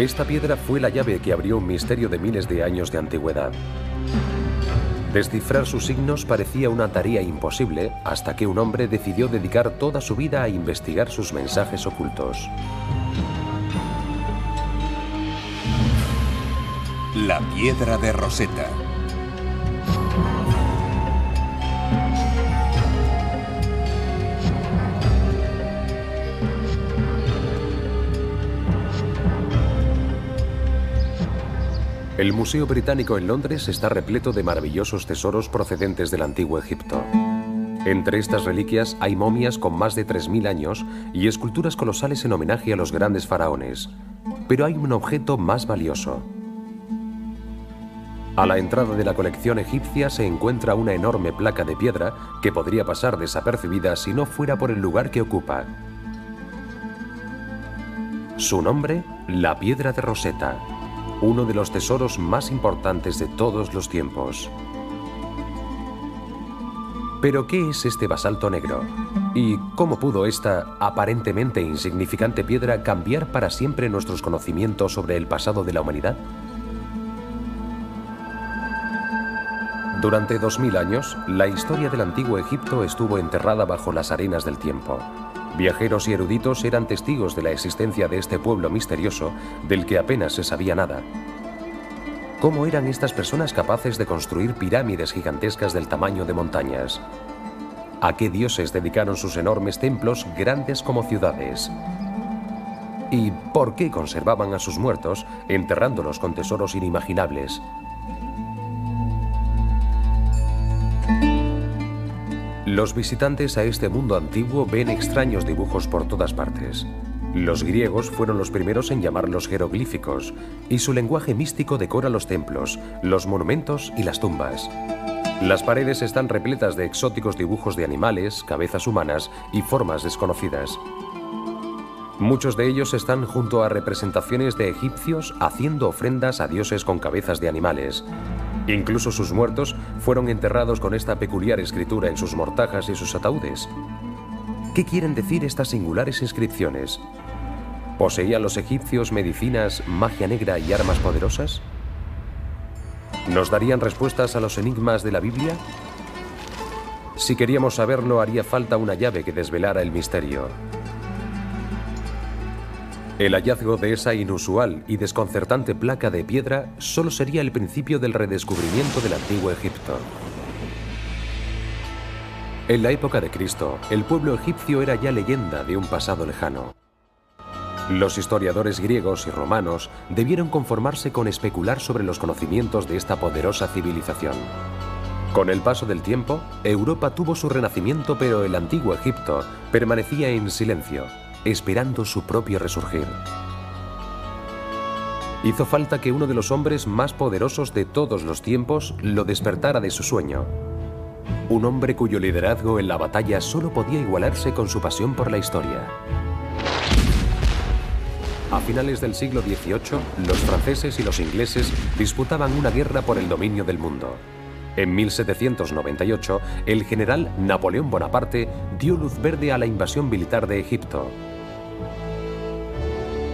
Esta piedra fue la llave que abrió un misterio de miles de años de antigüedad. Descifrar sus signos parecía una tarea imposible hasta que un hombre decidió dedicar toda su vida a investigar sus mensajes ocultos. La piedra de Rosetta. El Museo Británico en Londres está repleto de maravillosos tesoros procedentes del antiguo Egipto. Entre estas reliquias hay momias con más de 3.000 años y esculturas colosales en homenaje a los grandes faraones. Pero hay un objeto más valioso. A la entrada de la colección egipcia se encuentra una enorme placa de piedra que podría pasar desapercibida si no fuera por el lugar que ocupa. Su nombre, la Piedra de Rosetta uno de los tesoros más importantes de todos los tiempos. Pero ¿qué es este basalto negro? ¿Y cómo pudo esta aparentemente insignificante piedra cambiar para siempre nuestros conocimientos sobre el pasado de la humanidad? Durante 2000 años, la historia del antiguo Egipto estuvo enterrada bajo las arenas del tiempo. Viajeros y eruditos eran testigos de la existencia de este pueblo misterioso del que apenas se sabía nada. ¿Cómo eran estas personas capaces de construir pirámides gigantescas del tamaño de montañas? ¿A qué dioses dedicaron sus enormes templos grandes como ciudades? ¿Y por qué conservaban a sus muertos enterrándolos con tesoros inimaginables? Los visitantes a este mundo antiguo ven extraños dibujos por todas partes. Los griegos fueron los primeros en llamarlos jeroglíficos, y su lenguaje místico decora los templos, los monumentos y las tumbas. Las paredes están repletas de exóticos dibujos de animales, cabezas humanas y formas desconocidas. Muchos de ellos están junto a representaciones de egipcios haciendo ofrendas a dioses con cabezas de animales, Incluso sus muertos fueron enterrados con esta peculiar escritura en sus mortajas y sus ataúdes. ¿Qué quieren decir estas singulares inscripciones? ¿Poseían los egipcios medicinas, magia negra y armas poderosas? ¿Nos darían respuestas a los enigmas de la Biblia? Si queríamos saberlo, haría falta una llave que desvelara el misterio. El hallazgo de esa inusual y desconcertante placa de piedra solo sería el principio del redescubrimiento del antiguo Egipto. En la época de Cristo, el pueblo egipcio era ya leyenda de un pasado lejano. Los historiadores griegos y romanos debieron conformarse con especular sobre los conocimientos de esta poderosa civilización. Con el paso del tiempo, Europa tuvo su renacimiento, pero el antiguo Egipto permanecía en silencio, esperando su propio resurgir. Hizo falta que uno de los hombres más poderosos de todos los tiempos lo despertara de su sueño. Un hombre cuyo liderazgo en la batalla solo podía igualarse con su pasión por la historia. A finales del siglo XVIII, los franceses y los ingleses disputaban una guerra por el dominio del mundo. En 1798, el general Napoleón Bonaparte dio luz verde a la invasión militar de Egipto.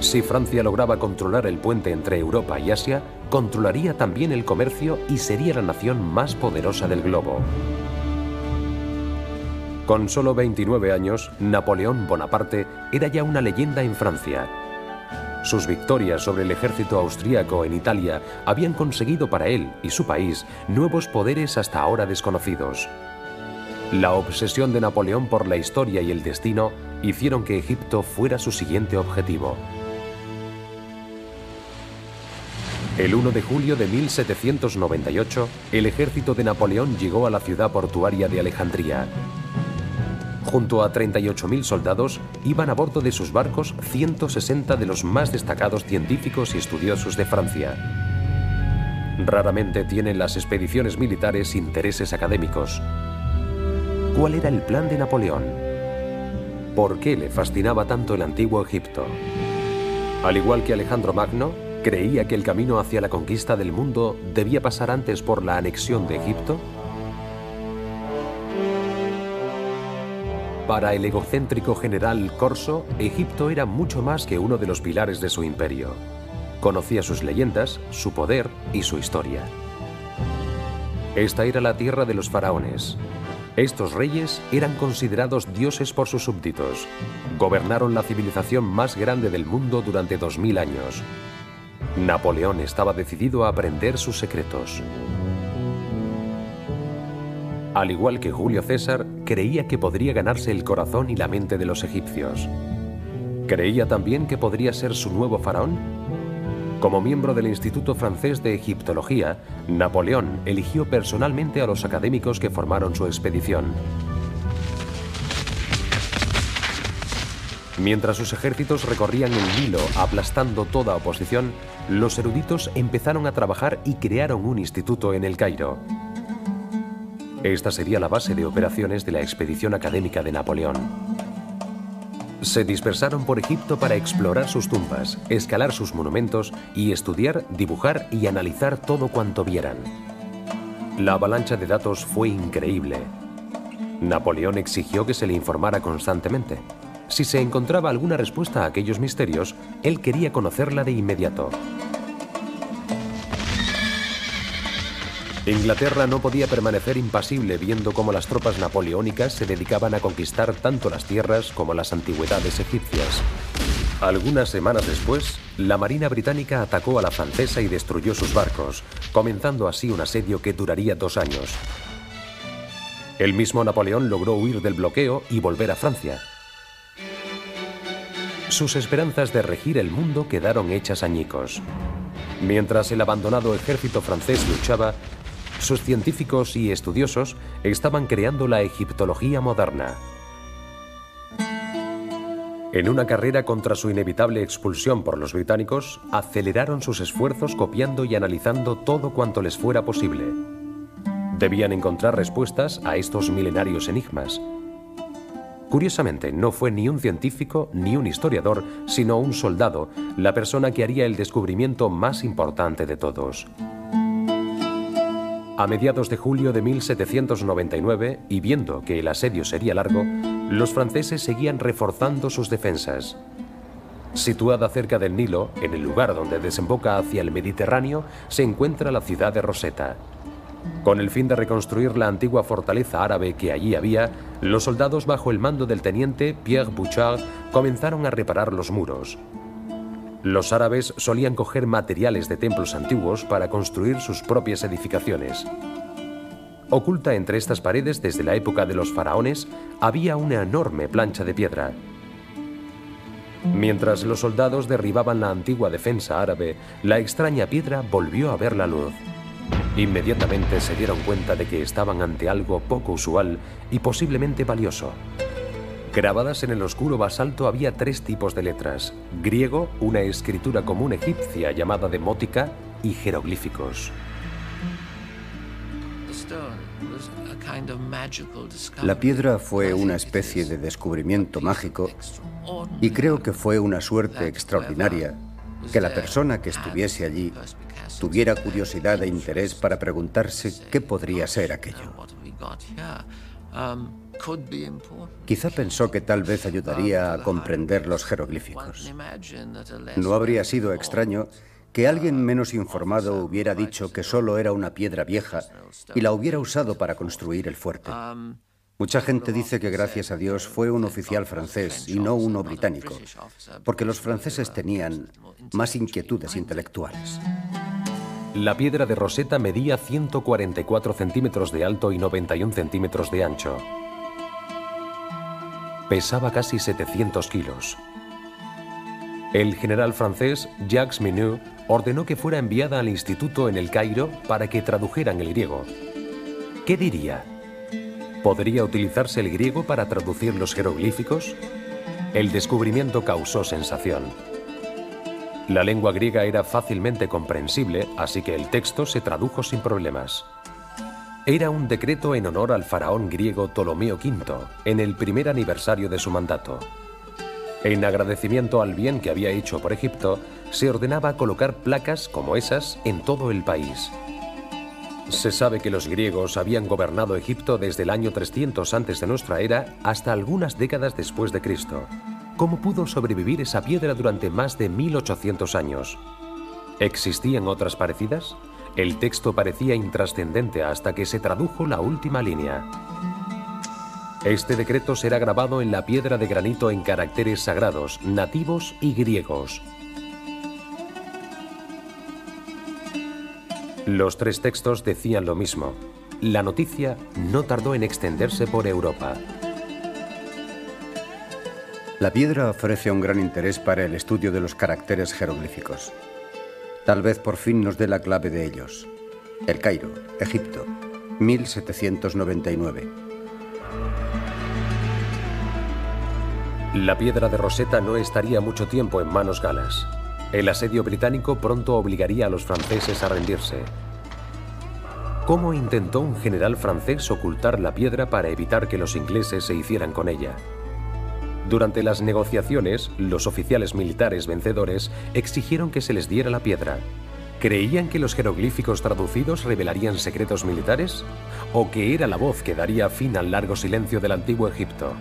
Si Francia lograba controlar el puente entre Europa y Asia, controlaría también el comercio y sería la nación más poderosa del globo. Con solo 29 años, Napoleón Bonaparte era ya una leyenda en Francia. Sus victorias sobre el ejército austríaco en Italia habían conseguido para él y su país nuevos poderes hasta ahora desconocidos. La obsesión de Napoleón por la historia y el destino hicieron que Egipto fuera su siguiente objetivo. El 1 de julio de 1798, el ejército de Napoleón llegó a la ciudad portuaria de Alejandría. Junto a 38.000 soldados, iban a bordo de sus barcos 160 de los más destacados científicos y estudiosos de Francia. Raramente tienen las expediciones militares intereses académicos. ¿Cuál era el plan de Napoleón? ¿Por qué le fascinaba tanto el antiguo Egipto? Al igual que Alejandro Magno, ¿Creía que el camino hacia la conquista del mundo debía pasar antes por la anexión de Egipto? Para el egocéntrico general Corso, Egipto era mucho más que uno de los pilares de su imperio. Conocía sus leyendas, su poder y su historia. Esta era la tierra de los faraones. Estos reyes eran considerados dioses por sus súbditos. Gobernaron la civilización más grande del mundo durante 2000 años. Napoleón estaba decidido a aprender sus secretos. Al igual que Julio César, creía que podría ganarse el corazón y la mente de los egipcios. ¿Creía también que podría ser su nuevo faraón? Como miembro del Instituto Francés de Egiptología, Napoleón eligió personalmente a los académicos que formaron su expedición. Mientras sus ejércitos recorrían el Nilo aplastando toda oposición, los eruditos empezaron a trabajar y crearon un instituto en el Cairo. Esta sería la base de operaciones de la expedición académica de Napoleón. Se dispersaron por Egipto para explorar sus tumbas, escalar sus monumentos y estudiar, dibujar y analizar todo cuanto vieran. La avalancha de datos fue increíble. Napoleón exigió que se le informara constantemente. Si se encontraba alguna respuesta a aquellos misterios, él quería conocerla de inmediato. Inglaterra no podía permanecer impasible viendo cómo las tropas napoleónicas se dedicaban a conquistar tanto las tierras como las antigüedades egipcias. Algunas semanas después, la Marina británica atacó a la francesa y destruyó sus barcos, comenzando así un asedio que duraría dos años. El mismo Napoleón logró huir del bloqueo y volver a Francia. Sus esperanzas de regir el mundo quedaron hechas añicos. Mientras el abandonado ejército francés luchaba, sus científicos y estudiosos estaban creando la egiptología moderna. En una carrera contra su inevitable expulsión por los británicos, aceleraron sus esfuerzos copiando y analizando todo cuanto les fuera posible. Debían encontrar respuestas a estos milenarios enigmas. Curiosamente, no fue ni un científico ni un historiador, sino un soldado, la persona que haría el descubrimiento más importante de todos. A mediados de julio de 1799, y viendo que el asedio sería largo, los franceses seguían reforzando sus defensas. Situada cerca del Nilo, en el lugar donde desemboca hacia el Mediterráneo, se encuentra la ciudad de Rosetta. Con el fin de reconstruir la antigua fortaleza árabe que allí había, los soldados bajo el mando del teniente Pierre Bouchard comenzaron a reparar los muros. Los árabes solían coger materiales de templos antiguos para construir sus propias edificaciones. Oculta entre estas paredes desde la época de los faraones había una enorme plancha de piedra. Mientras los soldados derribaban la antigua defensa árabe, la extraña piedra volvió a ver la luz. Inmediatamente se dieron cuenta de que estaban ante algo poco usual y posiblemente valioso. Grabadas en el oscuro basalto había tres tipos de letras. Griego, una escritura común egipcia llamada demótica, y jeroglíficos. La piedra fue una especie de descubrimiento mágico y creo que fue una suerte extraordinaria que la persona que estuviese allí tuviera curiosidad e interés para preguntarse qué podría ser aquello. Quizá pensó que tal vez ayudaría a comprender los jeroglíficos. No habría sido extraño que alguien menos informado hubiera dicho que solo era una piedra vieja y la hubiera usado para construir el fuerte. Mucha gente dice que gracias a Dios fue un oficial francés y no uno británico, porque los franceses tenían más inquietudes intelectuales. La piedra de Rosetta medía 144 centímetros de alto y 91 centímetros de ancho. Pesaba casi 700 kilos. El general francés Jacques Minut ordenó que fuera enviada al instituto en el Cairo para que tradujeran el griego. ¿Qué diría? ¿Podría utilizarse el griego para traducir los jeroglíficos? El descubrimiento causó sensación. La lengua griega era fácilmente comprensible, así que el texto se tradujo sin problemas. Era un decreto en honor al faraón griego Ptolomeo V, en el primer aniversario de su mandato. En agradecimiento al bien que había hecho por Egipto, se ordenaba colocar placas como esas en todo el país. Se sabe que los griegos habían gobernado Egipto desde el año 300 antes de nuestra era hasta algunas décadas después de Cristo. ¿Cómo pudo sobrevivir esa piedra durante más de 1800 años? ¿Existían otras parecidas? El texto parecía intrascendente hasta que se tradujo la última línea. Este decreto será grabado en la piedra de granito en caracteres sagrados, nativos y griegos. Los tres textos decían lo mismo. La noticia no tardó en extenderse por Europa. La piedra ofrece un gran interés para el estudio de los caracteres jeroglíficos. Tal vez por fin nos dé la clave de ellos. El Cairo, Egipto, 1799. La piedra de Rosetta no estaría mucho tiempo en manos galas. El asedio británico pronto obligaría a los franceses a rendirse. ¿Cómo intentó un general francés ocultar la piedra para evitar que los ingleses se hicieran con ella? Durante las negociaciones, los oficiales militares vencedores exigieron que se les diera la piedra. ¿Creían que los jeroglíficos traducidos revelarían secretos militares? ¿O que era la voz que daría fin al largo silencio del antiguo Egipto?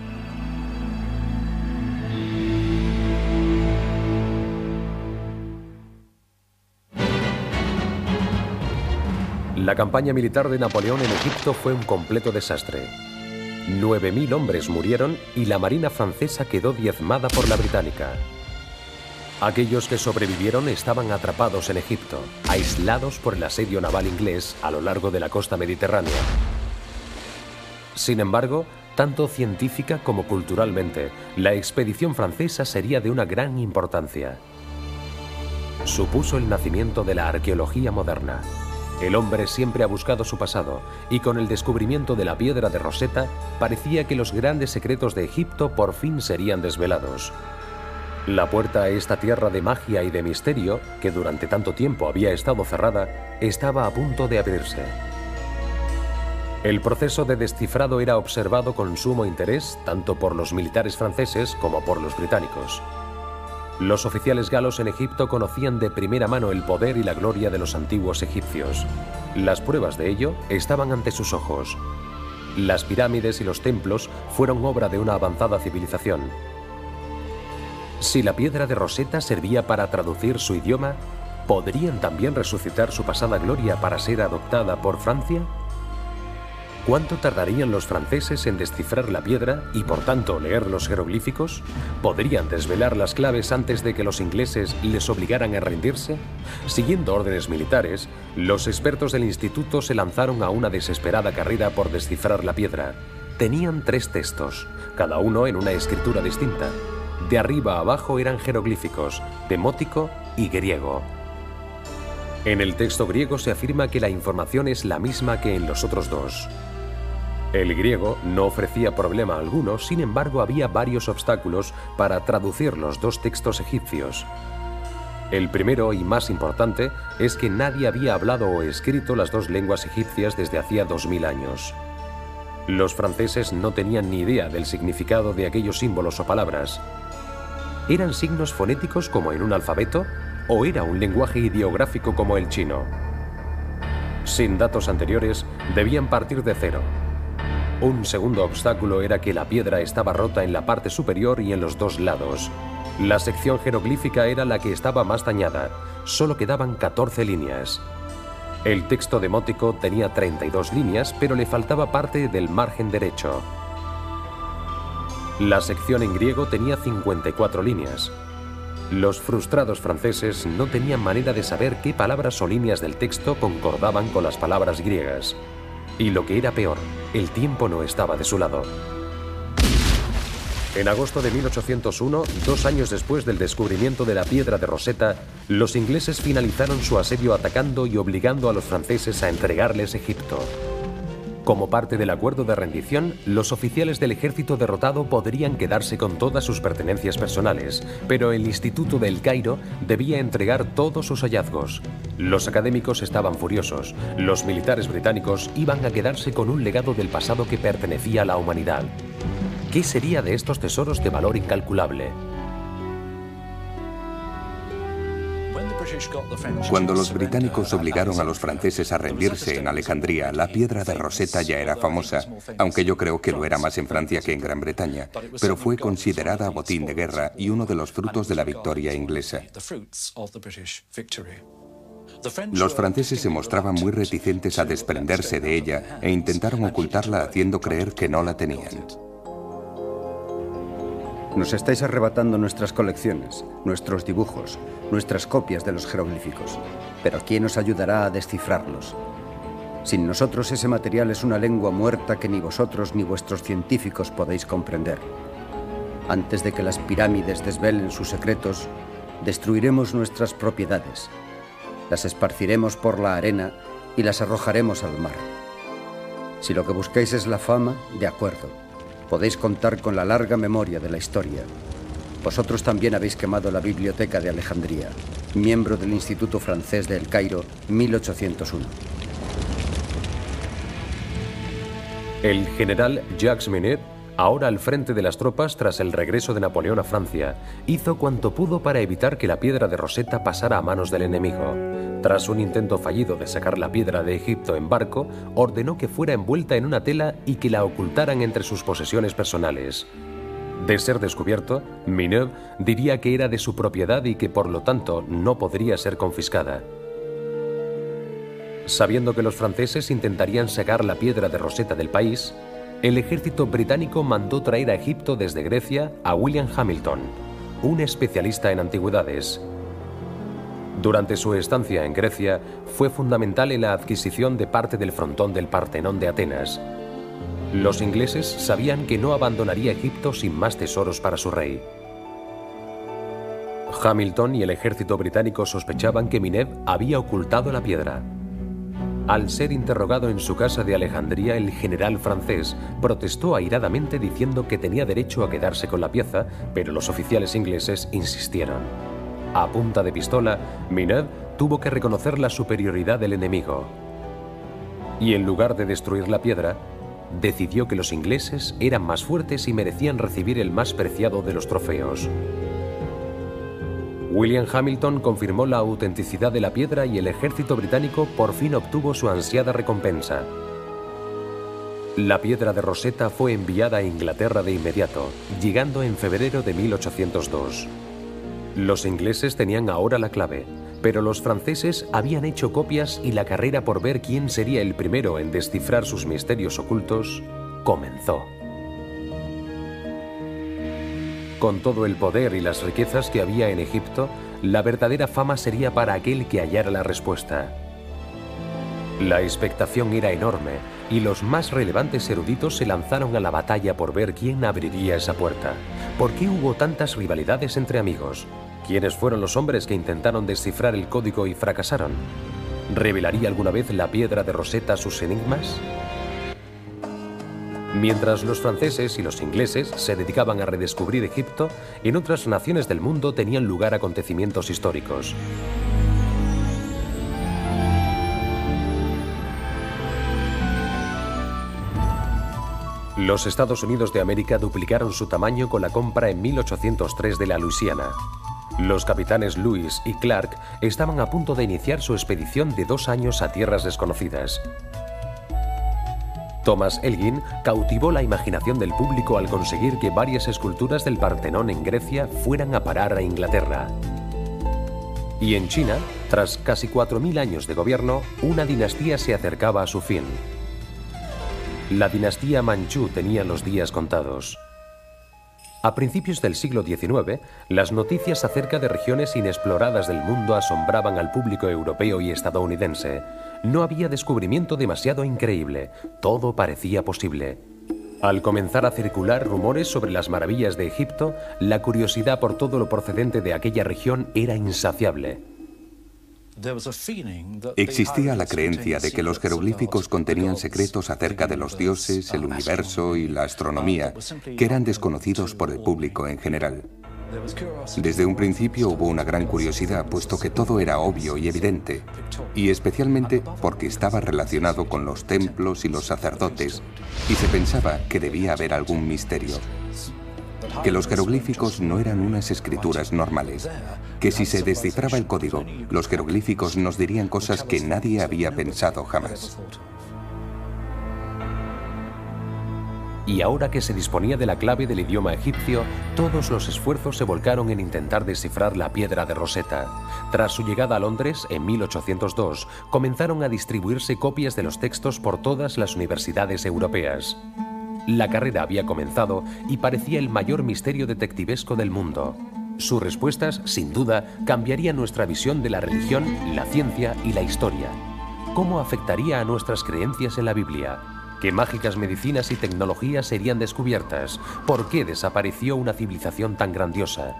La campaña militar de Napoleón en Egipto fue un completo desastre. 9.000 hombres murieron y la Marina francesa quedó diezmada por la británica. Aquellos que sobrevivieron estaban atrapados en Egipto, aislados por el asedio naval inglés a lo largo de la costa mediterránea. Sin embargo, tanto científica como culturalmente, la expedición francesa sería de una gran importancia. Supuso el nacimiento de la arqueología moderna. El hombre siempre ha buscado su pasado y con el descubrimiento de la piedra de Rosetta parecía que los grandes secretos de Egipto por fin serían desvelados. La puerta a esta tierra de magia y de misterio, que durante tanto tiempo había estado cerrada, estaba a punto de abrirse. El proceso de descifrado era observado con sumo interés tanto por los militares franceses como por los británicos. Los oficiales galos en Egipto conocían de primera mano el poder y la gloria de los antiguos egipcios. Las pruebas de ello estaban ante sus ojos. Las pirámides y los templos fueron obra de una avanzada civilización. Si la piedra de Rosetta servía para traducir su idioma, ¿podrían también resucitar su pasada gloria para ser adoptada por Francia? ¿Cuánto tardarían los franceses en descifrar la piedra y por tanto leer los jeroglíficos? ¿Podrían desvelar las claves antes de que los ingleses les obligaran a rendirse? Siguiendo órdenes militares, los expertos del instituto se lanzaron a una desesperada carrera por descifrar la piedra. Tenían tres textos, cada uno en una escritura distinta. De arriba a abajo eran jeroglíficos, demótico y griego. En el texto griego se afirma que la información es la misma que en los otros dos. El griego no ofrecía problema alguno, sin embargo había varios obstáculos para traducir los dos textos egipcios. El primero y más importante es que nadie había hablado o escrito las dos lenguas egipcias desde hacía 2000 años. Los franceses no tenían ni idea del significado de aquellos símbolos o palabras. ¿Eran signos fonéticos como en un alfabeto o era un lenguaje ideográfico como el chino? Sin datos anteriores, debían partir de cero un segundo obstáculo era que la piedra estaba rota en la parte superior y en los dos lados. La sección jeroglífica era la que estaba más dañada. Solo quedaban 14 líneas. El texto demótico tenía 32 líneas, pero le faltaba parte del margen derecho. La sección en griego tenía 54 líneas. Los frustrados franceses no tenían manera de saber qué palabras o líneas del texto concordaban con las palabras griegas. Y lo que era peor, el tiempo no estaba de su lado. En agosto de 1801, dos años después del descubrimiento de la piedra de Rosetta, los ingleses finalizaron su asedio atacando y obligando a los franceses a entregarles Egipto. Como parte del acuerdo de rendición, los oficiales del ejército derrotado podrían quedarse con todas sus pertenencias personales, pero el Instituto del Cairo debía entregar todos sus hallazgos. Los académicos estaban furiosos, los militares británicos iban a quedarse con un legado del pasado que pertenecía a la humanidad. ¿Qué sería de estos tesoros de valor incalculable? Cuando los británicos obligaron a los franceses a rendirse en Alejandría, la piedra de Rosetta ya era famosa, aunque yo creo que lo era más en Francia que en Gran Bretaña, pero fue considerada botín de guerra y uno de los frutos de la victoria inglesa. Los franceses se mostraban muy reticentes a desprenderse de ella e intentaron ocultarla haciendo creer que no la tenían. Nos estáis arrebatando nuestras colecciones, nuestros dibujos, nuestras copias de los jeroglíficos. Pero ¿quién nos ayudará a descifrarlos? Sin nosotros ese material es una lengua muerta que ni vosotros ni vuestros científicos podéis comprender. Antes de que las pirámides desvelen sus secretos, destruiremos nuestras propiedades, las esparciremos por la arena y las arrojaremos al mar. Si lo que buscáis es la fama, de acuerdo. Podéis contar con la larga memoria de la historia. Vosotros también habéis quemado la biblioteca de Alejandría, miembro del Instituto Francés de El Cairo, 1801. El general Jacques Minet ahora al frente de las tropas tras el regreso de Napoleón a Francia, hizo cuanto pudo para evitar que la piedra de Rosetta pasara a manos del enemigo. Tras un intento fallido de sacar la piedra de Egipto en barco, ordenó que fuera envuelta en una tela y que la ocultaran entre sus posesiones personales. De ser descubierto, Mineuve diría que era de su propiedad y que por lo tanto no podría ser confiscada. Sabiendo que los franceses intentarían sacar la piedra de Rosetta del país, el ejército británico mandó traer a Egipto desde Grecia a William Hamilton, un especialista en antigüedades. Durante su estancia en Grecia, fue fundamental en la adquisición de parte del frontón del Partenón de Atenas. Los ingleses sabían que no abandonaría Egipto sin más tesoros para su rey. Hamilton y el ejército británico sospechaban que Minev había ocultado la piedra. Al ser interrogado en su casa de Alejandría, el general francés protestó airadamente diciendo que tenía derecho a quedarse con la pieza, pero los oficiales ingleses insistieron. A punta de pistola, Minard tuvo que reconocer la superioridad del enemigo. Y en lugar de destruir la piedra, decidió que los ingleses eran más fuertes y merecían recibir el más preciado de los trofeos. William Hamilton confirmó la autenticidad de la piedra y el ejército británico por fin obtuvo su ansiada recompensa. La piedra de Rosetta fue enviada a Inglaterra de inmediato, llegando en febrero de 1802. Los ingleses tenían ahora la clave, pero los franceses habían hecho copias y la carrera por ver quién sería el primero en descifrar sus misterios ocultos comenzó. Con todo el poder y las riquezas que había en Egipto, la verdadera fama sería para aquel que hallara la respuesta. La expectación era enorme y los más relevantes eruditos se lanzaron a la batalla por ver quién abriría esa puerta. ¿Por qué hubo tantas rivalidades entre amigos? ¿Quiénes fueron los hombres que intentaron descifrar el código y fracasaron? ¿Revelaría alguna vez la piedra de Rosetta sus enigmas? Mientras los franceses y los ingleses se dedicaban a redescubrir Egipto, en otras naciones del mundo tenían lugar acontecimientos históricos. Los Estados Unidos de América duplicaron su tamaño con la compra en 1803 de la Luisiana. Los capitanes Lewis y Clark estaban a punto de iniciar su expedición de dos años a tierras desconocidas. Thomas Elgin cautivó la imaginación del público al conseguir que varias esculturas del Partenón en Grecia fueran a parar a Inglaterra. Y en China, tras casi 4.000 años de gobierno, una dinastía se acercaba a su fin. La dinastía Manchú tenía los días contados. A principios del siglo XIX, las noticias acerca de regiones inexploradas del mundo asombraban al público europeo y estadounidense. No había descubrimiento demasiado increíble, todo parecía posible. Al comenzar a circular rumores sobre las maravillas de Egipto, la curiosidad por todo lo procedente de aquella región era insaciable. Existía la creencia de que los jeroglíficos contenían secretos acerca de los dioses, el universo y la astronomía, que eran desconocidos por el público en general. Desde un principio hubo una gran curiosidad, puesto que todo era obvio y evidente, y especialmente porque estaba relacionado con los templos y los sacerdotes, y se pensaba que debía haber algún misterio que los jeroglíficos no eran unas escrituras normales, que si se descifraba el código, los jeroglíficos nos dirían cosas que nadie había pensado jamás. Y ahora que se disponía de la clave del idioma egipcio, todos los esfuerzos se volcaron en intentar descifrar la piedra de Rosetta. Tras su llegada a Londres, en 1802, comenzaron a distribuirse copias de los textos por todas las universidades europeas. La carrera había comenzado y parecía el mayor misterio detectivesco del mundo. Sus respuestas, sin duda, cambiarían nuestra visión de la religión, la ciencia y la historia. ¿Cómo afectaría a nuestras creencias en la Biblia? ¿Qué mágicas medicinas y tecnologías serían descubiertas? ¿Por qué desapareció una civilización tan grandiosa?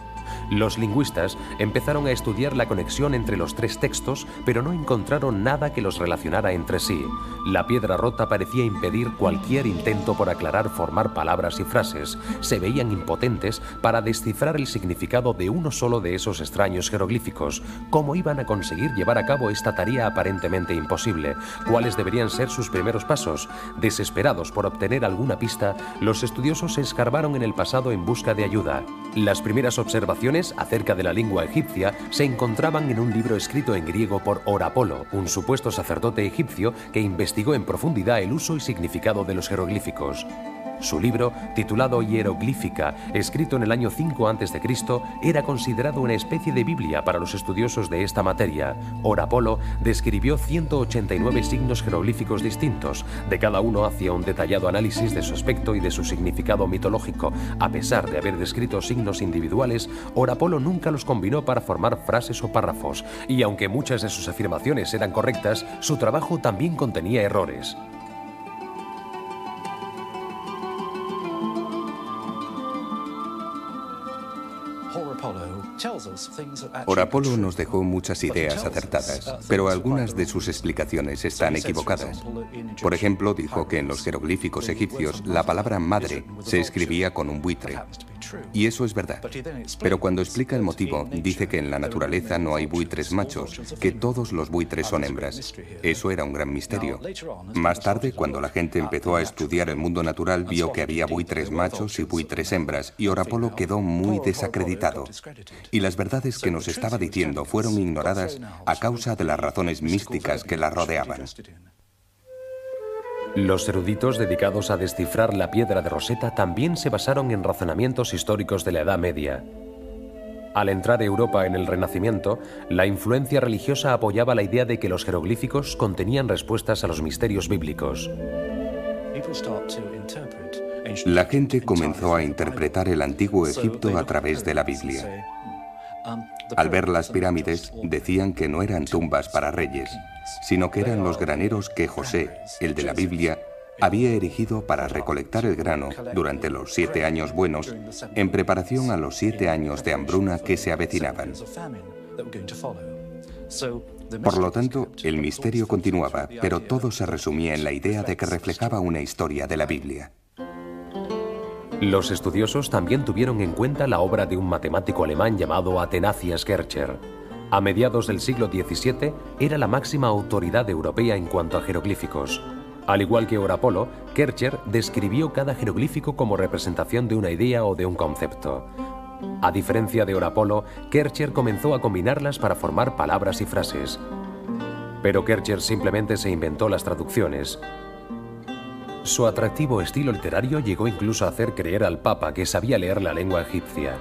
Los lingüistas empezaron a estudiar la conexión entre los tres textos, pero no encontraron nada que los relacionara entre sí. La piedra rota parecía impedir cualquier intento por aclarar, formar palabras y frases. Se veían impotentes para descifrar el significado de uno solo de esos extraños jeroglíficos. ¿Cómo iban a conseguir llevar a cabo esta tarea aparentemente imposible? ¿Cuáles deberían ser sus primeros pasos? Desesperados por obtener alguna pista, los estudiosos se escarbaron en el pasado en busca de ayuda. Las primeras observaciones acerca de la lengua egipcia se encontraban en un libro escrito en griego por Orapolo, un supuesto sacerdote egipcio que investigó en profundidad el uso y significado de los jeroglíficos. Su libro, titulado Hieroglífica, escrito en el año 5 a.C., era considerado una especie de Biblia para los estudiosos de esta materia. Orapolo describió 189 signos jeroglíficos distintos, de cada uno hacía un detallado análisis de su aspecto y de su significado mitológico. A pesar de haber descrito signos individuales, Orapolo nunca los combinó para formar frases o párrafos, y aunque muchas de sus afirmaciones eran correctas, su trabajo también contenía errores. Orapolo nos dejó muchas ideas acertadas, pero algunas de sus explicaciones están equivocadas. Por ejemplo, dijo que en los jeroglíficos egipcios la palabra madre se escribía con un buitre. Y eso es verdad. Pero cuando explica el motivo, dice que en la naturaleza no hay buitres machos, que todos los buitres son hembras. Eso era un gran misterio. Más tarde, cuando la gente empezó a estudiar el mundo natural, vio que había buitres machos y buitres hembras, y Orapolo quedó muy desacreditado. Y las verdades que nos estaba diciendo fueron ignoradas a causa de las razones místicas que la rodeaban. Los eruditos dedicados a descifrar la piedra de Rosetta también se basaron en razonamientos históricos de la Edad Media. Al entrar Europa en el Renacimiento, la influencia religiosa apoyaba la idea de que los jeroglíficos contenían respuestas a los misterios bíblicos. La gente comenzó a interpretar el antiguo Egipto a través de la Biblia. Al ver las pirámides, decían que no eran tumbas para reyes, sino que eran los graneros que José, el de la Biblia, había erigido para recolectar el grano durante los siete años buenos en preparación a los siete años de hambruna que se avecinaban. Por lo tanto, el misterio continuaba, pero todo se resumía en la idea de que reflejaba una historia de la Biblia. Los estudiosos también tuvieron en cuenta la obra de un matemático alemán llamado Atenacias Kercher. A mediados del siglo XVII era la máxima autoridad europea en cuanto a jeroglíficos. Al igual que Orapolo, Kercher describió cada jeroglífico como representación de una idea o de un concepto. A diferencia de Orapolo, Kercher comenzó a combinarlas para formar palabras y frases. Pero Kercher simplemente se inventó las traducciones. Su atractivo estilo literario llegó incluso a hacer creer al Papa que sabía leer la lengua egipcia.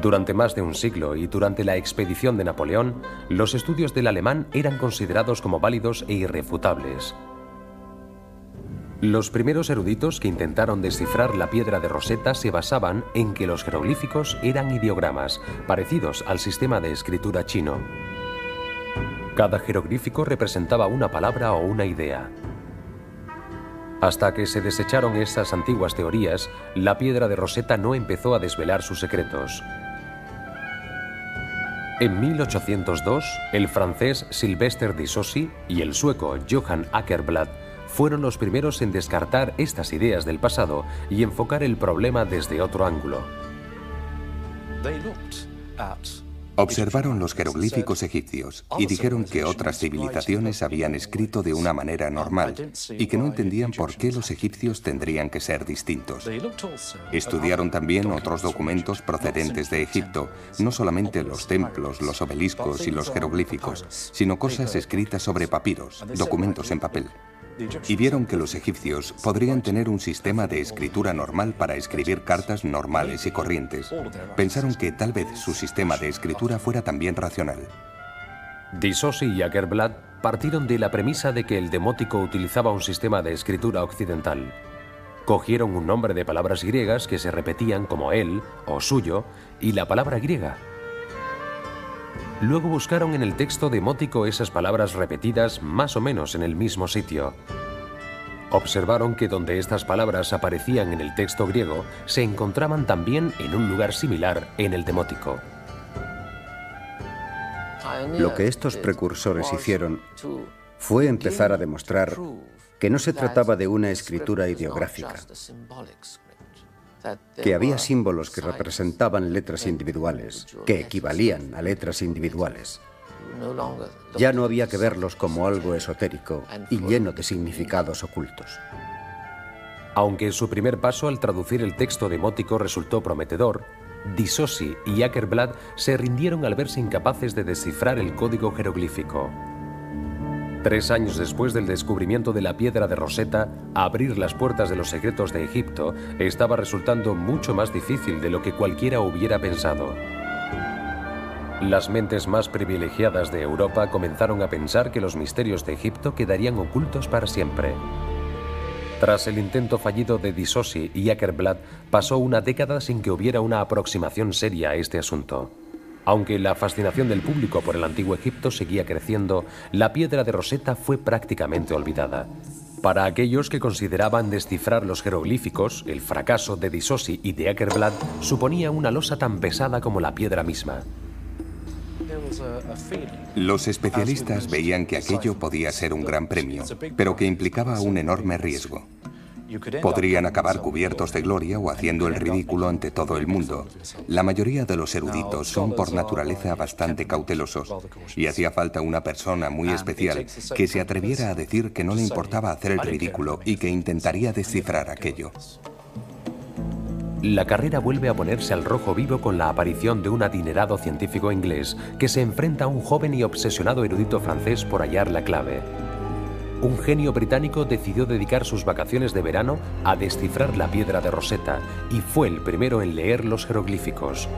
Durante más de un siglo y durante la expedición de Napoleón, los estudios del alemán eran considerados como válidos e irrefutables. Los primeros eruditos que intentaron descifrar la piedra de Rosetta se basaban en que los jeroglíficos eran ideogramas, parecidos al sistema de escritura chino. Cada jeroglífico representaba una palabra o una idea. Hasta que se desecharon esas antiguas teorías, la piedra de Rosetta no empezó a desvelar sus secretos. En 1802, el francés Sylvester de Saussy y el sueco Johann Ackerblad fueron los primeros en descartar estas ideas del pasado y enfocar el problema desde otro ángulo. Observaron los jeroglíficos egipcios y dijeron que otras civilizaciones habían escrito de una manera normal y que no entendían por qué los egipcios tendrían que ser distintos. Estudiaron también otros documentos procedentes de Egipto, no solamente los templos, los obeliscos y los jeroglíficos, sino cosas escritas sobre papiros, documentos en papel. Y vieron que los egipcios podrían tener un sistema de escritura normal para escribir cartas normales y corrientes. Pensaron que tal vez su sistema de escritura fuera también racional. Disosi y Akerblad partieron de la premisa de que el demótico utilizaba un sistema de escritura occidental. Cogieron un nombre de palabras griegas que se repetían como él o suyo y la palabra griega. Luego buscaron en el texto demótico esas palabras repetidas más o menos en el mismo sitio. Observaron que donde estas palabras aparecían en el texto griego, se encontraban también en un lugar similar en el demótico. Lo que estos precursores hicieron fue empezar a demostrar que no se trataba de una escritura ideográfica, que había símbolos que representaban letras individuales, que equivalían a letras individuales. Ya no había que verlos como algo esotérico y lleno de significados ocultos. Aunque su primer paso al traducir el texto demótico resultó prometedor, Disosi y Akerblad se rindieron al verse incapaces de descifrar el código jeroglífico. Tres años después del descubrimiento de la piedra de Rosetta, abrir las puertas de los secretos de Egipto estaba resultando mucho más difícil de lo que cualquiera hubiera pensado. Las mentes más privilegiadas de Europa comenzaron a pensar que los misterios de Egipto quedarían ocultos para siempre. Tras el intento fallido de Disosi y Akerblad, pasó una década sin que hubiera una aproximación seria a este asunto. Aunque la fascinación del público por el antiguo Egipto seguía creciendo, la piedra de Rosetta fue prácticamente olvidada. Para aquellos que consideraban descifrar los jeroglíficos, el fracaso de Disosi y de Akerblad suponía una losa tan pesada como la piedra misma. Los especialistas veían que aquello podía ser un gran premio, pero que implicaba un enorme riesgo. Podrían acabar cubiertos de gloria o haciendo el ridículo ante todo el mundo. La mayoría de los eruditos son por naturaleza bastante cautelosos y hacía falta una persona muy especial que se atreviera a decir que no le importaba hacer el ridículo y que intentaría descifrar aquello. La carrera vuelve a ponerse al rojo vivo con la aparición de un adinerado científico inglés que se enfrenta a un joven y obsesionado erudito francés por hallar la clave. Un genio británico decidió dedicar sus vacaciones de verano a descifrar la piedra de Rosetta y fue el primero en leer los jeroglíficos.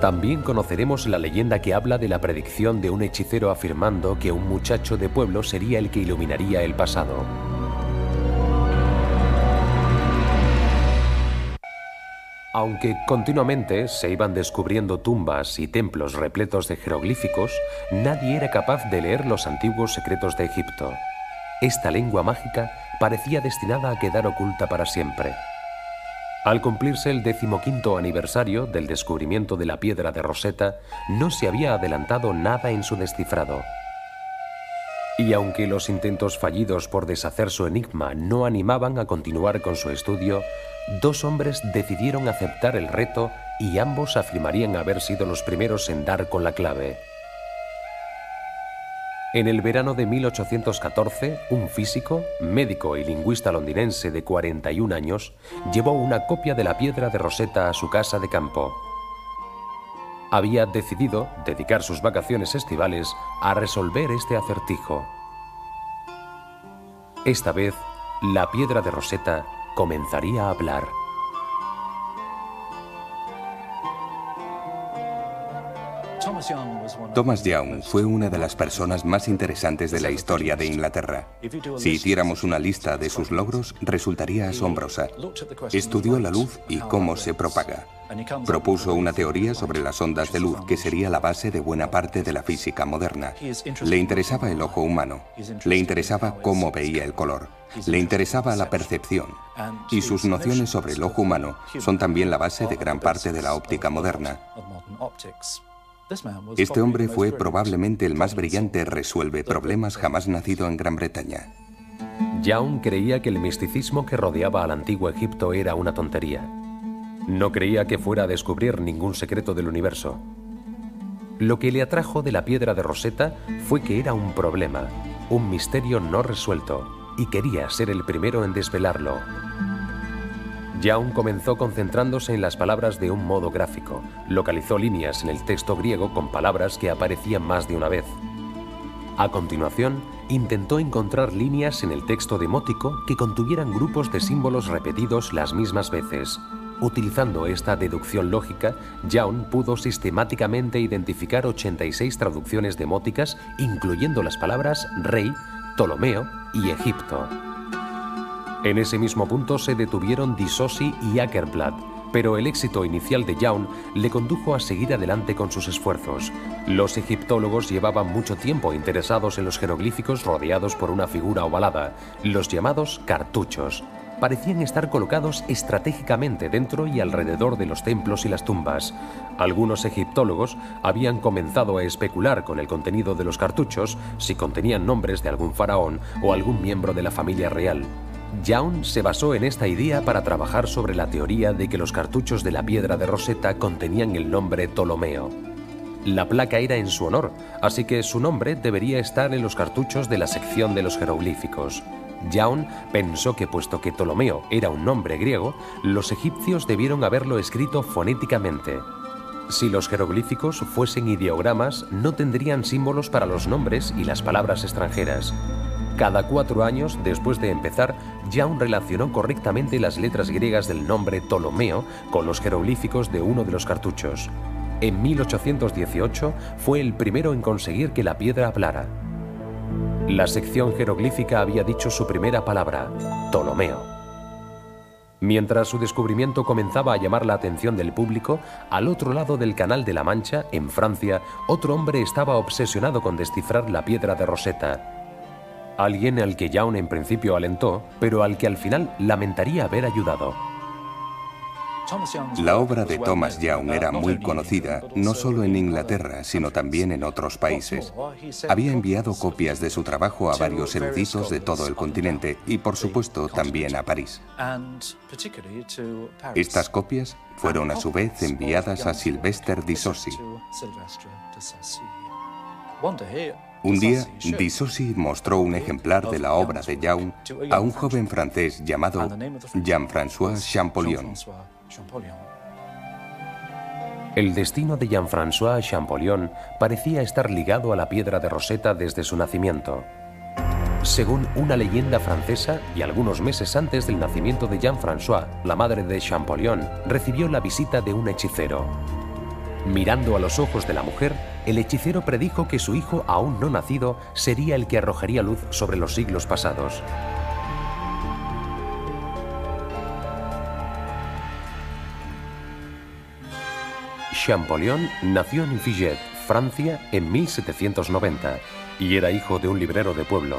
También conoceremos la leyenda que habla de la predicción de un hechicero afirmando que un muchacho de pueblo sería el que iluminaría el pasado. Aunque continuamente se iban descubriendo tumbas y templos repletos de jeroglíficos, nadie era capaz de leer los antiguos secretos de Egipto. Esta lengua mágica parecía destinada a quedar oculta para siempre. Al cumplirse el decimoquinto aniversario del descubrimiento de la piedra de Rosetta, no se había adelantado nada en su descifrado. Y aunque los intentos fallidos por deshacer su enigma no animaban a continuar con su estudio, dos hombres decidieron aceptar el reto y ambos afirmarían haber sido los primeros en dar con la clave. En el verano de 1814, un físico, médico y lingüista londinense de 41 años llevó una copia de la piedra de Rosetta a su casa de campo. Había decidido dedicar sus vacaciones estivales a resolver este acertijo. Esta vez, la piedra de Rosetta comenzaría a hablar. Thomas Young fue una de las personas más interesantes de la historia de Inglaterra. Si hiciéramos una lista de sus logros, resultaría asombrosa. Estudió la luz y cómo se propaga. Propuso una teoría sobre las ondas de luz que sería la base de buena parte de la física moderna. Le interesaba el ojo humano. Le interesaba cómo veía el color. Le interesaba la percepción. Y sus nociones sobre el ojo humano son también la base de gran parte de la óptica moderna. Este hombre fue probablemente el más brillante resuelve problemas jamás nacido en Gran Bretaña. Young creía que el misticismo que rodeaba al antiguo Egipto era una tontería. No creía que fuera a descubrir ningún secreto del universo. Lo que le atrajo de la piedra de Rosetta fue que era un problema, un misterio no resuelto, y quería ser el primero en desvelarlo. Young comenzó concentrándose en las palabras de un modo gráfico. Localizó líneas en el texto griego con palabras que aparecían más de una vez. A continuación, intentó encontrar líneas en el texto demótico que contuvieran grupos de símbolos repetidos las mismas veces. Utilizando esta deducción lógica, Young pudo sistemáticamente identificar 86 traducciones demóticas, incluyendo las palabras rey, Ptolomeo y Egipto. En ese mismo punto se detuvieron Disosi y Ackerblad, pero el éxito inicial de Young le condujo a seguir adelante con sus esfuerzos. Los egiptólogos llevaban mucho tiempo interesados en los jeroglíficos rodeados por una figura ovalada, los llamados cartuchos. Parecían estar colocados estratégicamente dentro y alrededor de los templos y las tumbas. Algunos egiptólogos habían comenzado a especular con el contenido de los cartuchos, si contenían nombres de algún faraón o algún miembro de la familia real. Young se basó en esta idea para trabajar sobre la teoría de que los cartuchos de la piedra de Rosetta contenían el nombre Ptolomeo. La placa era en su honor, así que su nombre debería estar en los cartuchos de la sección de los jeroglíficos. Young pensó que puesto que Ptolomeo era un nombre griego, los egipcios debieron haberlo escrito fonéticamente. Si los jeroglíficos fuesen ideogramas, no tendrían símbolos para los nombres y las palabras extranjeras. Cada cuatro años después de empezar, Young relacionó correctamente las letras griegas del nombre Ptolomeo con los jeroglíficos de uno de los cartuchos. En 1818 fue el primero en conseguir que la piedra hablara. La sección jeroglífica había dicho su primera palabra, Ptolomeo. Mientras su descubrimiento comenzaba a llamar la atención del público, al otro lado del Canal de la Mancha, en Francia, otro hombre estaba obsesionado con descifrar la piedra de Rosetta. Alguien al que Young en principio alentó, pero al que al final lamentaría haber ayudado. La obra de Thomas Young era muy conocida, no solo en Inglaterra, sino también en otros países. Había enviado copias de su trabajo a varios eruditos de todo el continente y, por supuesto, también a París. Estas copias fueron a su vez enviadas a Sylvester Disossi. Un día, Dissossi mostró un ejemplar de la obra de Young a un joven francés llamado Jean-François Champollion. El destino de Jean-François Champollion parecía estar ligado a la piedra de Rosetta desde su nacimiento. Según una leyenda francesa, y algunos meses antes del nacimiento de Jean-François, la madre de Champollion recibió la visita de un hechicero. Mirando a los ojos de la mujer, el hechicero predijo que su hijo aún no nacido sería el que arrojaría luz sobre los siglos pasados. Champollion nació en Figet, Francia, en 1790 y era hijo de un librero de pueblo.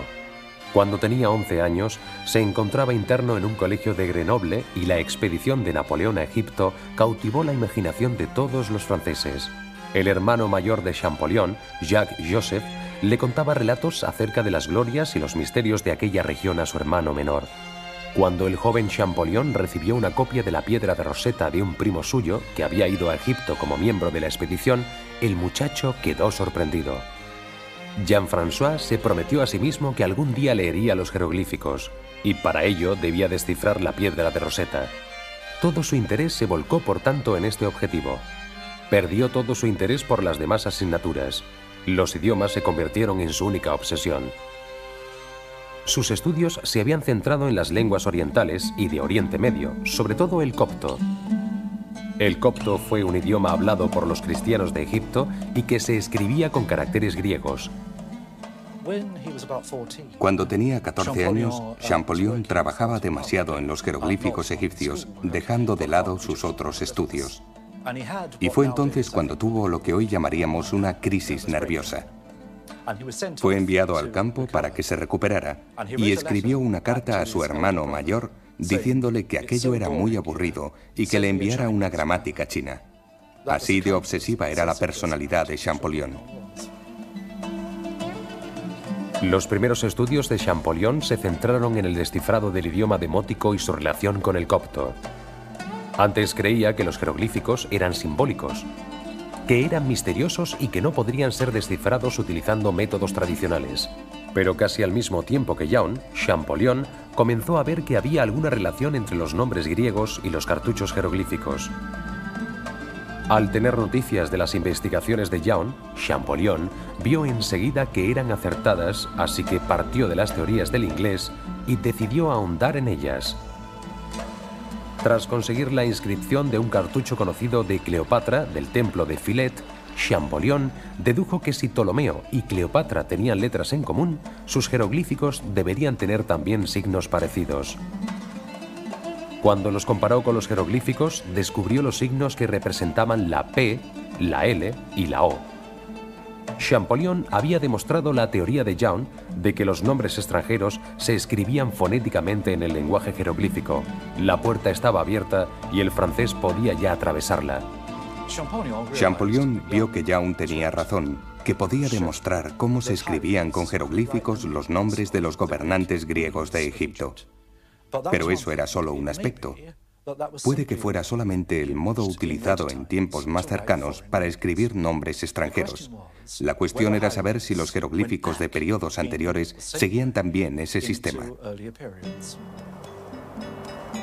Cuando tenía 11 años, se encontraba interno en un colegio de Grenoble y la expedición de Napoleón a Egipto cautivó la imaginación de todos los franceses. El hermano mayor de Champollion, Jacques Joseph, le contaba relatos acerca de las glorias y los misterios de aquella región a su hermano menor. Cuando el joven Champollion recibió una copia de la piedra de Rosetta de un primo suyo, que había ido a Egipto como miembro de la expedición, el muchacho quedó sorprendido. Jean-François se prometió a sí mismo que algún día leería los jeroglíficos, y para ello debía descifrar la piedra de Rosetta. Todo su interés se volcó por tanto en este objetivo. Perdió todo su interés por las demás asignaturas. Los idiomas se convirtieron en su única obsesión. Sus estudios se habían centrado en las lenguas orientales y de Oriente Medio, sobre todo el copto. El copto fue un idioma hablado por los cristianos de Egipto y que se escribía con caracteres griegos. Cuando tenía 14 años, Champollion trabajaba demasiado en los jeroglíficos egipcios, dejando de lado sus otros estudios. Y fue entonces cuando tuvo lo que hoy llamaríamos una crisis nerviosa. Fue enviado al campo para que se recuperara y escribió una carta a su hermano mayor diciéndole que aquello era muy aburrido y que le enviara una gramática china. Así de obsesiva era la personalidad de Champollion. Los primeros estudios de Champollion se centraron en el descifrado del idioma demótico y su relación con el copto. Antes creía que los jeroglíficos eran simbólicos, que eran misteriosos y que no podrían ser descifrados utilizando métodos tradicionales. Pero casi al mismo tiempo que Young, Champollion comenzó a ver que había alguna relación entre los nombres griegos y los cartuchos jeroglíficos. Al tener noticias de las investigaciones de Young, Champollion vio enseguida que eran acertadas, así que partió de las teorías del inglés y decidió ahondar en ellas. Tras conseguir la inscripción de un cartucho conocido de Cleopatra del templo de Filet, Champollion dedujo que si Ptolomeo y Cleopatra tenían letras en común, sus jeroglíficos deberían tener también signos parecidos. Cuando los comparó con los jeroglíficos, descubrió los signos que representaban la P, la L y la O. Champollion había demostrado la teoría de Young de que los nombres extranjeros se escribían fonéticamente en el lenguaje jeroglífico. La puerta estaba abierta y el francés podía ya atravesarla. Champollion vio que Young tenía razón, que podía demostrar cómo se escribían con jeroglíficos los nombres de los gobernantes griegos de Egipto. Pero eso era solo un aspecto. Puede que fuera solamente el modo utilizado en tiempos más cercanos para escribir nombres extranjeros. La cuestión era saber si los jeroglíficos de periodos anteriores seguían también ese sistema.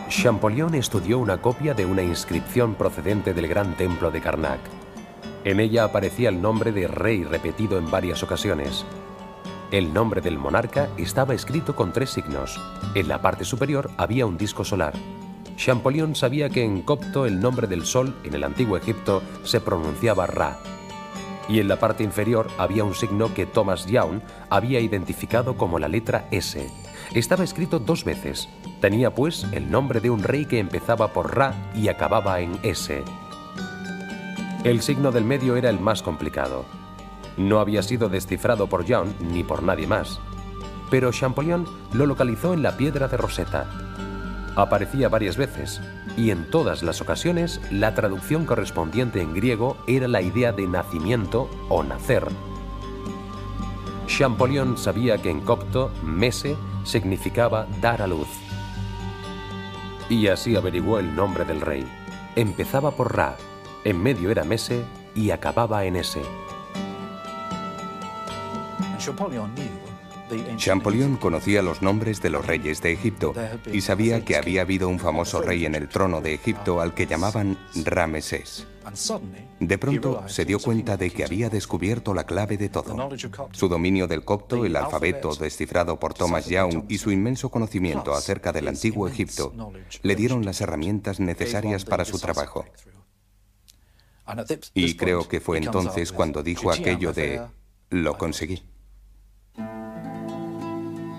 Champollion estudió una copia de una inscripción procedente del gran templo de Karnak. En ella aparecía el nombre de rey repetido en varias ocasiones. El nombre del monarca estaba escrito con tres signos. En la parte superior había un disco solar. Champollion sabía que en copto el nombre del sol en el antiguo Egipto se pronunciaba Ra. Y en la parte inferior había un signo que Thomas Young había identificado como la letra S. Estaba escrito dos veces. Tenía pues el nombre de un rey que empezaba por Ra y acababa en S. El signo del medio era el más complicado. No había sido descifrado por Young ni por nadie más. Pero Champollion lo localizó en la piedra de Rosetta. Aparecía varias veces, y en todas las ocasiones la traducción correspondiente en griego era la idea de nacimiento o nacer. Champollion sabía que en copto, mese significaba dar a luz. Y así averiguó el nombre del rey. Empezaba por Ra, en medio era mese y acababa en ese. Champollion conocía los nombres de los reyes de Egipto y sabía que había habido un famoso rey en el trono de Egipto al que llamaban Ramesés. De pronto se dio cuenta de que había descubierto la clave de todo. Su dominio del copto, el alfabeto descifrado por Thomas Young y su inmenso conocimiento acerca del antiguo Egipto le dieron las herramientas necesarias para su trabajo. Y creo que fue entonces cuando dijo aquello de lo conseguí.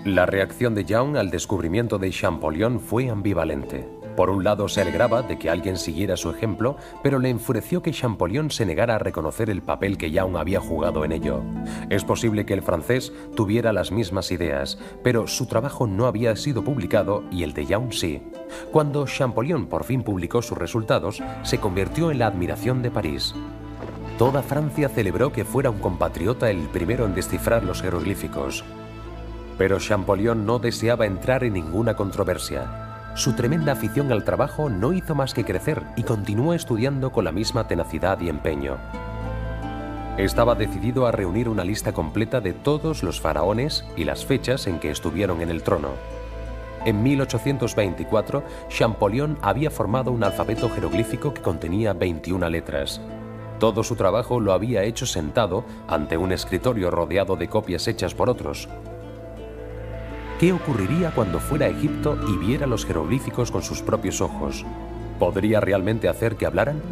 La reacción de Young al descubrimiento de Champollion fue ambivalente. Por un lado se alegraba de que alguien siguiera su ejemplo, pero le enfureció que Champollion se negara a reconocer el papel que Young había jugado en ello. Es posible que el francés tuviera las mismas ideas, pero su trabajo no había sido publicado y el de Young sí. Cuando Champollion por fin publicó sus resultados, se convirtió en la admiración de París. Toda Francia celebró que fuera un compatriota el primero en descifrar los jeroglíficos. Pero Champollion no deseaba entrar en ninguna controversia. Su tremenda afición al trabajo no hizo más que crecer y continuó estudiando con la misma tenacidad y empeño. Estaba decidido a reunir una lista completa de todos los faraones y las fechas en que estuvieron en el trono. En 1824, Champollion había formado un alfabeto jeroglífico que contenía 21 letras. Todo su trabajo lo había hecho sentado ante un escritorio rodeado de copias hechas por otros, ¿Qué ocurriría cuando fuera a Egipto y viera los jeroglíficos con sus propios ojos? ¿Podría realmente hacer que hablaran?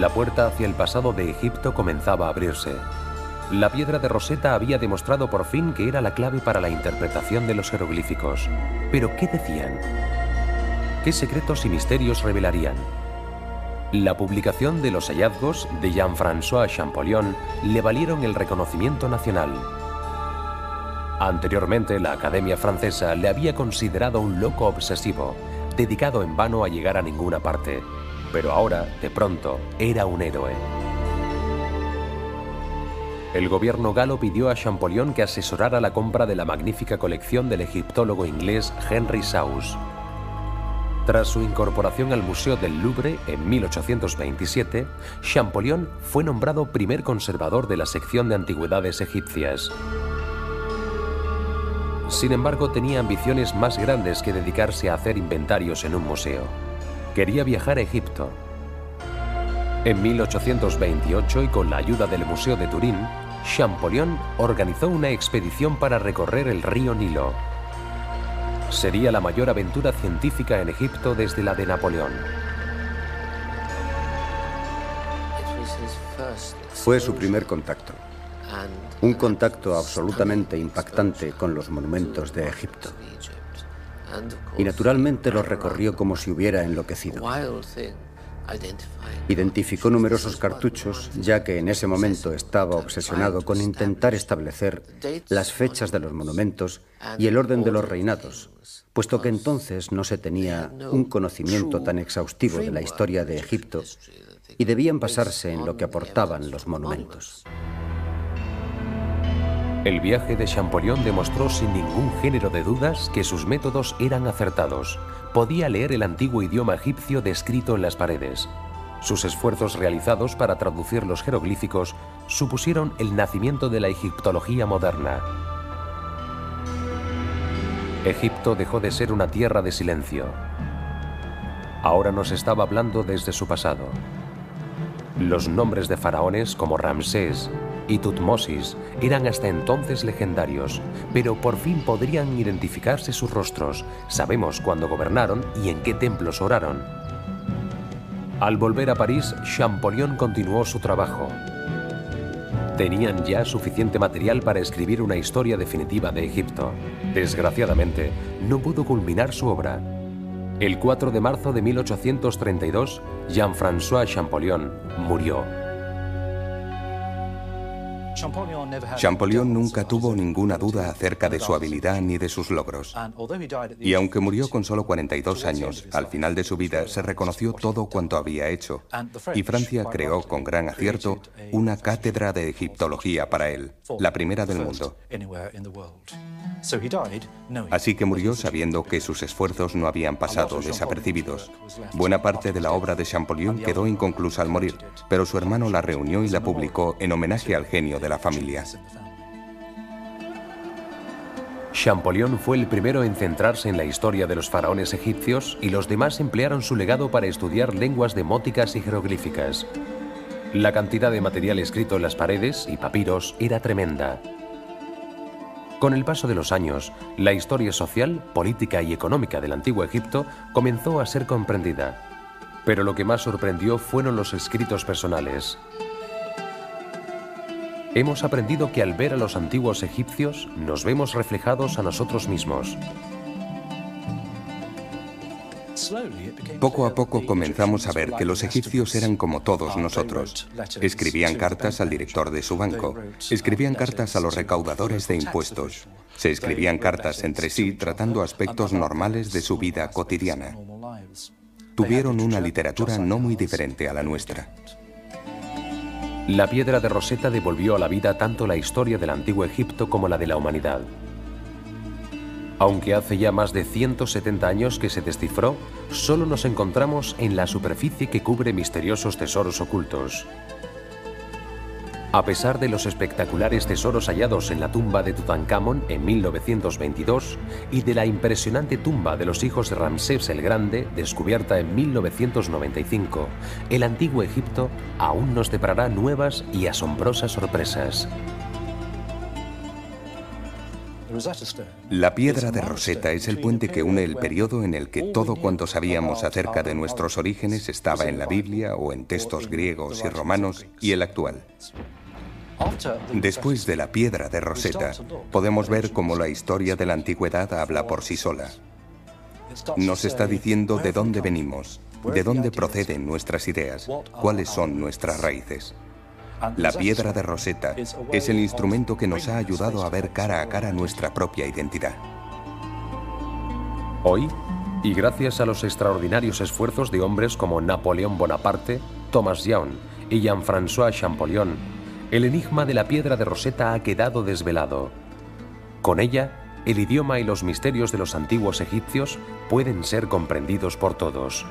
La puerta hacia el pasado de Egipto comenzaba a abrirse. La piedra de Rosetta había demostrado por fin que era la clave para la interpretación de los jeroglíficos. Pero ¿qué decían? ¿Qué secretos y misterios revelarían? La publicación de los hallazgos de Jean-François Champollion le valieron el reconocimiento nacional. Anteriormente, la Academia Francesa le había considerado un loco obsesivo, dedicado en vano a llegar a ninguna parte, pero ahora, de pronto, era un héroe. El gobierno galo pidió a Champollion que asesorara la compra de la magnífica colección del egiptólogo inglés Henry Saus. Tras su incorporación al Museo del Louvre en 1827, Champollion fue nombrado primer conservador de la sección de antigüedades egipcias. Sin embargo, tenía ambiciones más grandes que dedicarse a hacer inventarios en un museo. Quería viajar a Egipto. En 1828, y con la ayuda del Museo de Turín, Champollion organizó una expedición para recorrer el río Nilo. Sería la mayor aventura científica en Egipto desde la de Napoleón. Fue su primer contacto. Un contacto absolutamente impactante con los monumentos de Egipto. Y naturalmente los recorrió como si hubiera enloquecido. Identificó numerosos cartuchos, ya que en ese momento estaba obsesionado con intentar establecer las fechas de los monumentos y el orden de los reinados, puesto que entonces no se tenía un conocimiento tan exhaustivo de la historia de Egipto y debían basarse en lo que aportaban los monumentos. El viaje de Champollion demostró sin ningún género de dudas que sus métodos eran acertados. Podía leer el antiguo idioma egipcio descrito en las paredes. Sus esfuerzos realizados para traducir los jeroglíficos supusieron el nacimiento de la egiptología moderna. Egipto dejó de ser una tierra de silencio. Ahora nos estaba hablando desde su pasado. Los nombres de faraones como Ramsés, y Tutmosis eran hasta entonces legendarios, pero por fin podrían identificarse sus rostros. Sabemos cuándo gobernaron y en qué templos oraron. Al volver a París, Champollion continuó su trabajo. Tenían ya suficiente material para escribir una historia definitiva de Egipto. Desgraciadamente, no pudo culminar su obra. El 4 de marzo de 1832, Jean-François Champollion murió. Champollion nunca tuvo ninguna duda acerca de su habilidad ni de sus logros. Y aunque murió con solo 42 años, al final de su vida se reconoció todo cuanto había hecho. Y Francia creó con gran acierto una cátedra de egiptología para él, la primera del mundo. Así que murió sabiendo que sus esfuerzos no habían pasado desapercibidos. Buena parte de la obra de Champollion quedó inconclusa al morir, pero su hermano la reunió y la publicó en homenaje al genio de la familia. Champollion fue el primero en centrarse en la historia de los faraones egipcios y los demás emplearon su legado para estudiar lenguas demóticas y jeroglíficas. La cantidad de material escrito en las paredes y papiros era tremenda. Con el paso de los años, la historia social, política y económica del antiguo Egipto comenzó a ser comprendida. Pero lo que más sorprendió fueron los escritos personales. Hemos aprendido que al ver a los antiguos egipcios nos vemos reflejados a nosotros mismos. Poco a poco comenzamos a ver que los egipcios eran como todos nosotros. Escribían cartas al director de su banco, escribían cartas a los recaudadores de impuestos, se escribían cartas entre sí tratando aspectos normales de su vida cotidiana. Tuvieron una literatura no muy diferente a la nuestra. La piedra de Rosetta devolvió a la vida tanto la historia del antiguo Egipto como la de la humanidad. Aunque hace ya más de 170 años que se descifró, solo nos encontramos en la superficie que cubre misteriosos tesoros ocultos. A pesar de los espectaculares tesoros hallados en la tumba de Tutankamón en 1922 y de la impresionante tumba de los hijos de Ramsés el Grande, descubierta en 1995, el antiguo Egipto aún nos deparará nuevas y asombrosas sorpresas. La piedra de Rosetta es el puente que une el periodo en el que todo cuanto sabíamos acerca de nuestros orígenes estaba en la Biblia o en textos griegos y romanos y el actual. Después de la piedra de Rosetta, podemos ver cómo la historia de la antigüedad habla por sí sola. Nos está diciendo de dónde venimos, de dónde proceden nuestras ideas, cuáles son nuestras raíces. La piedra de Rosetta es el instrumento que nos ha ayudado a ver cara a cara nuestra propia identidad. Hoy, y gracias a los extraordinarios esfuerzos de hombres como Napoleón Bonaparte, Thomas Young y Jean-François Champollion, el enigma de la piedra de Rosetta ha quedado desvelado. Con ella, el idioma y los misterios de los antiguos egipcios pueden ser comprendidos por todos.